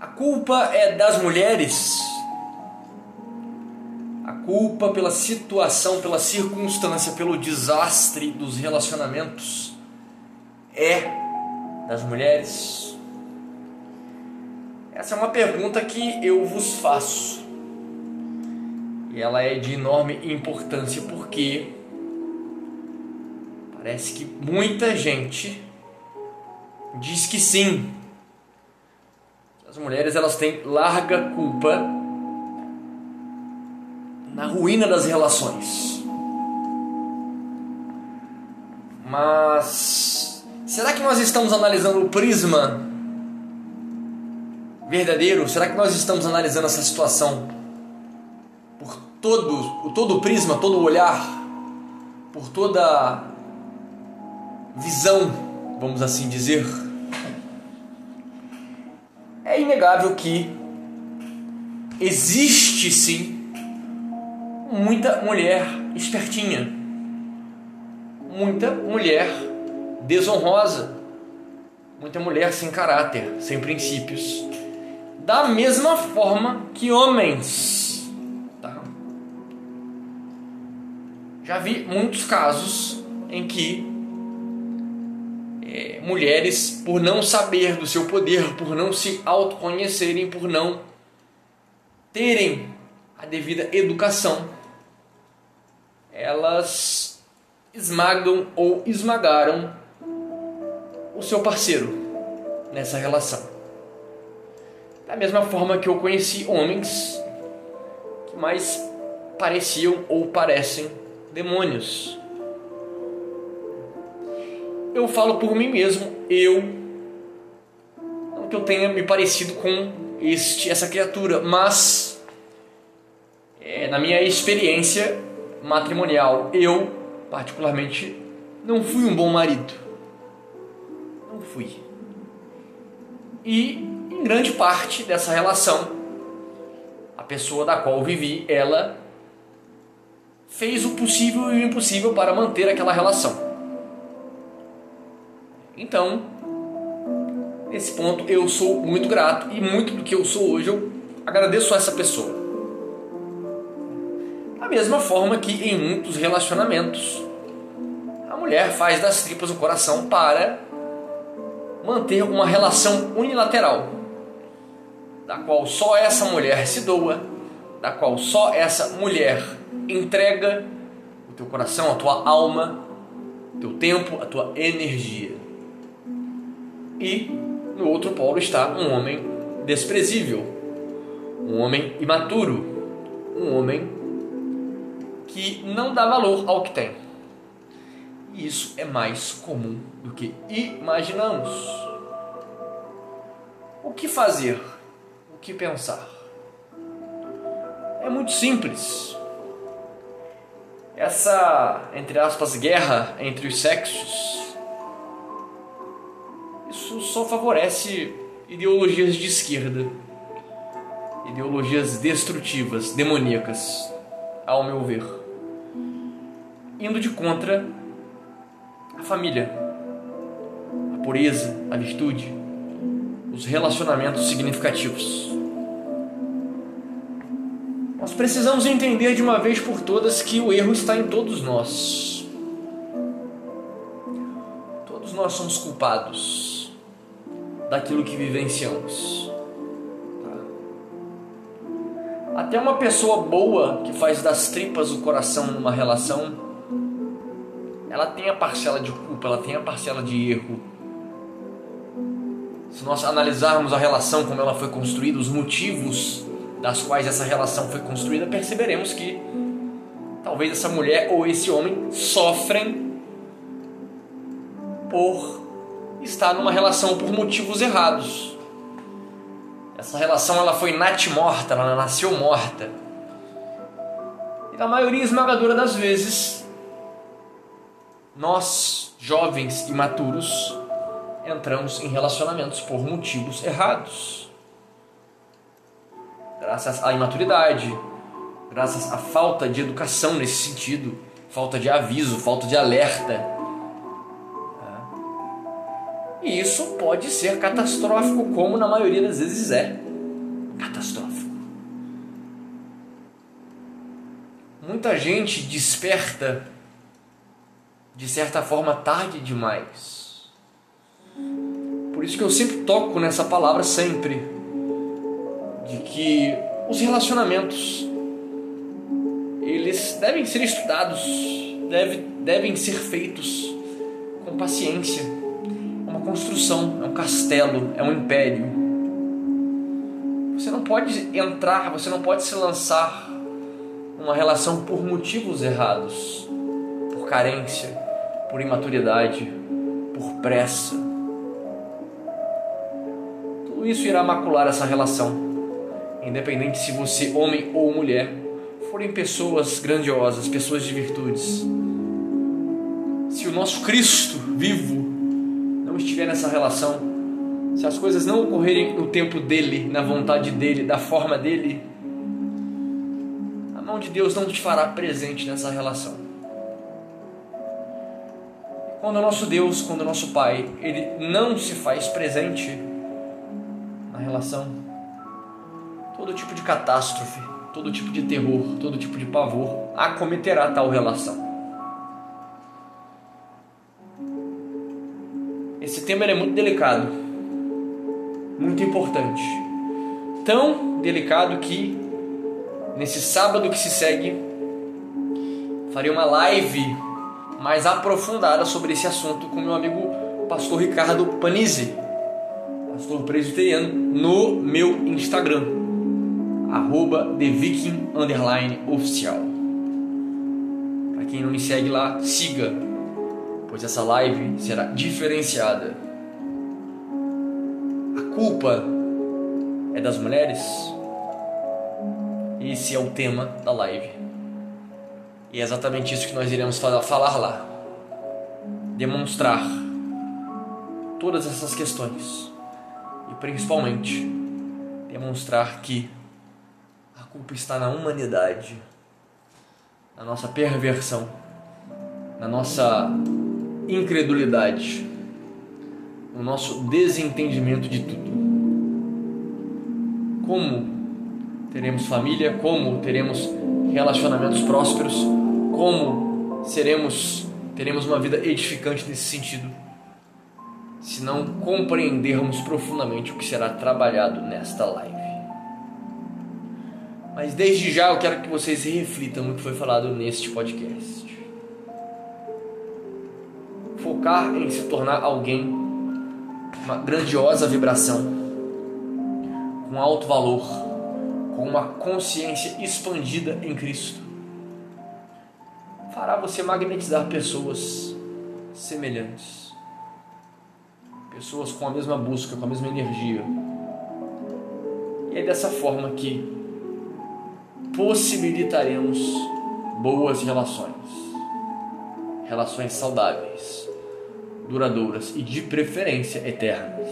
A culpa é das mulheres. A culpa pela situação, pela circunstância, pelo desastre dos relacionamentos é das mulheres? Essa é uma pergunta que eu vos faço. E ela é de enorme importância porque parece que muita gente diz que sim. As mulheres elas têm larga culpa na ruína das relações. Mas será que nós estamos analisando o prisma verdadeiro? Será que nós estamos analisando essa situação todo, todo o prisma, todo o olhar, por toda visão, vamos assim dizer, é inegável que existe sim muita mulher espertinha, muita mulher desonrosa, muita mulher sem caráter, sem princípios, da mesma forma que homens já vi muitos casos em que mulheres, por não saber do seu poder, por não se autoconhecerem, por não terem a devida educação, elas esmagam ou esmagaram o seu parceiro nessa relação. Da mesma forma que eu conheci homens que mais pareciam ou parecem demônios. Eu falo por mim mesmo, eu não que eu tenha me parecido com este essa criatura, mas é, na minha experiência matrimonial, eu particularmente não fui um bom marido. Não fui. E em grande parte dessa relação, a pessoa da qual vivi, ela fez o possível e o impossível para manter aquela relação. Então, nesse ponto eu sou muito grato e muito do que eu sou hoje eu agradeço a essa pessoa. Da mesma forma que em muitos relacionamentos a mulher faz das tripas o coração para manter uma relação unilateral, da qual só essa mulher se doa, da qual só essa mulher entrega o teu coração, a tua alma, o teu tempo, a tua energia. E no outro polo está um homem desprezível, um homem imaturo, um homem que não dá valor ao que tem. E isso é mais comum do que imaginamos. O que fazer? O que pensar? É muito simples essa, entre aspas, guerra entre os sexos, isso só favorece ideologias de esquerda, ideologias destrutivas, demoníacas, ao meu ver, indo de contra a família, a pureza, a virtude, os relacionamentos significativos. Nós precisamos entender de uma vez por todas que o erro está em todos nós. Todos nós somos culpados daquilo que vivenciamos. Tá? Até uma pessoa boa que faz das tripas o coração numa relação, ela tem a parcela de culpa, ela tem a parcela de erro. Se nós analisarmos a relação como ela foi construída, os motivos das quais essa relação foi construída, perceberemos que talvez essa mulher ou esse homem sofrem por estar numa relação por motivos errados. Essa relação ela foi natimorta, ela nasceu morta. E na maioria esmagadora das vezes, nós, jovens imaturos, entramos em relacionamentos por motivos errados graças à imaturidade, graças à falta de educação nesse sentido, falta de aviso, falta de alerta. E isso pode ser catastrófico, como na maioria das vezes é. Catastrófico. Muita gente desperta, de certa forma, tarde demais. Por isso que eu sempre toco nessa palavra sempre, de que os relacionamentos eles devem ser estudados, deve, devem ser feitos com paciência Construção, é um castelo, é um império. Você não pode entrar, você não pode se lançar numa relação por motivos errados, por carência, por imaturidade, por pressa. Tudo isso irá macular essa relação, independente se você, homem ou mulher, forem pessoas grandiosas, pessoas de virtudes. Se o nosso Cristo vivo estiver nessa relação, se as coisas não ocorrerem no tempo dele, na vontade dele, da forma dele, a mão de Deus não te fará presente nessa relação. Quando o nosso Deus, quando o nosso Pai, ele não se faz presente na relação, todo tipo de catástrofe, todo tipo de terror, todo tipo de pavor acometerá tal relação. Esse tema é muito delicado, muito importante. Tão delicado que nesse sábado que se segue farei uma live mais aprofundada sobre esse assunto com meu amigo pastor Ricardo Panizzi, pastor presbiteriano, no meu Instagram arroba TheViking Underline Oficial. Para quem não me segue lá, siga, pois essa live será diferenciada. A culpa é das mulheres? Esse é o tema da live. E é exatamente isso que nós iremos falar lá. Demonstrar todas essas questões. E principalmente demonstrar que culpa está na humanidade, na nossa perversão, na nossa incredulidade, no nosso desentendimento de tudo. Como teremos família, como teremos relacionamentos prósperos, como seremos teremos uma vida edificante nesse sentido, se não compreendermos profundamente o que será trabalhado nesta live. Mas desde já eu quero que vocês reflitam no que foi falado neste podcast. Focar em se tornar alguém, uma grandiosa vibração, com alto valor, com uma consciência expandida em Cristo, fará você magnetizar pessoas semelhantes, pessoas com a mesma busca, com a mesma energia. E é dessa forma que possibilitaremos boas relações, relações saudáveis, duradouras e de preferência eternas.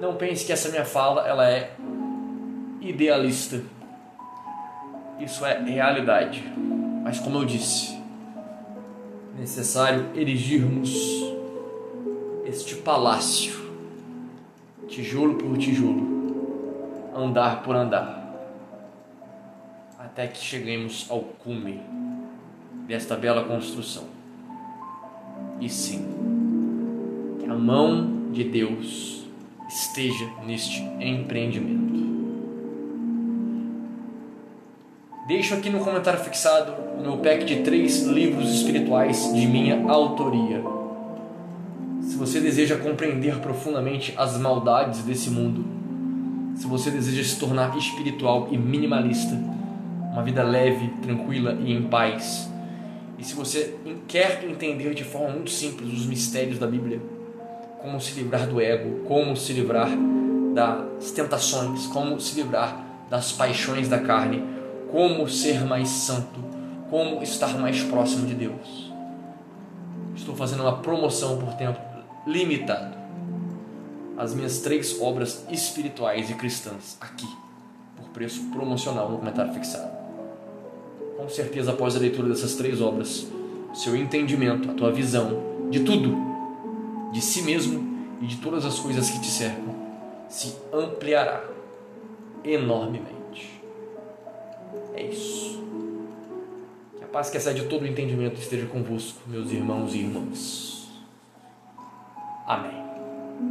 Não pense que essa minha fala ela é idealista. Isso é realidade. Mas como eu disse, é necessário erigirmos este palácio, tijolo por tijolo, andar por andar até que cheguemos ao cume desta bela construção. E sim, que a mão de Deus esteja neste empreendimento. Deixo aqui no comentário fixado o meu pack de três livros espirituais de minha autoria. Se você deseja compreender profundamente as maldades desse mundo, se você deseja se tornar espiritual e minimalista, uma vida leve, tranquila e em paz. E se você quer entender de forma muito simples os mistérios da Bíblia, como se livrar do ego, como se livrar das tentações, como se livrar das paixões da carne, como ser mais santo, como estar mais próximo de Deus. Estou fazendo uma promoção por tempo limitado. As minhas três obras espirituais e cristãs aqui, por preço promocional no comentário fixado com certeza após a leitura dessas três obras, seu entendimento, a tua visão de tudo, de si mesmo e de todas as coisas que te cercam, se ampliará enormemente. É isso. paz que excede todo o entendimento esteja convosco, meus irmãos e irmãs. Amém.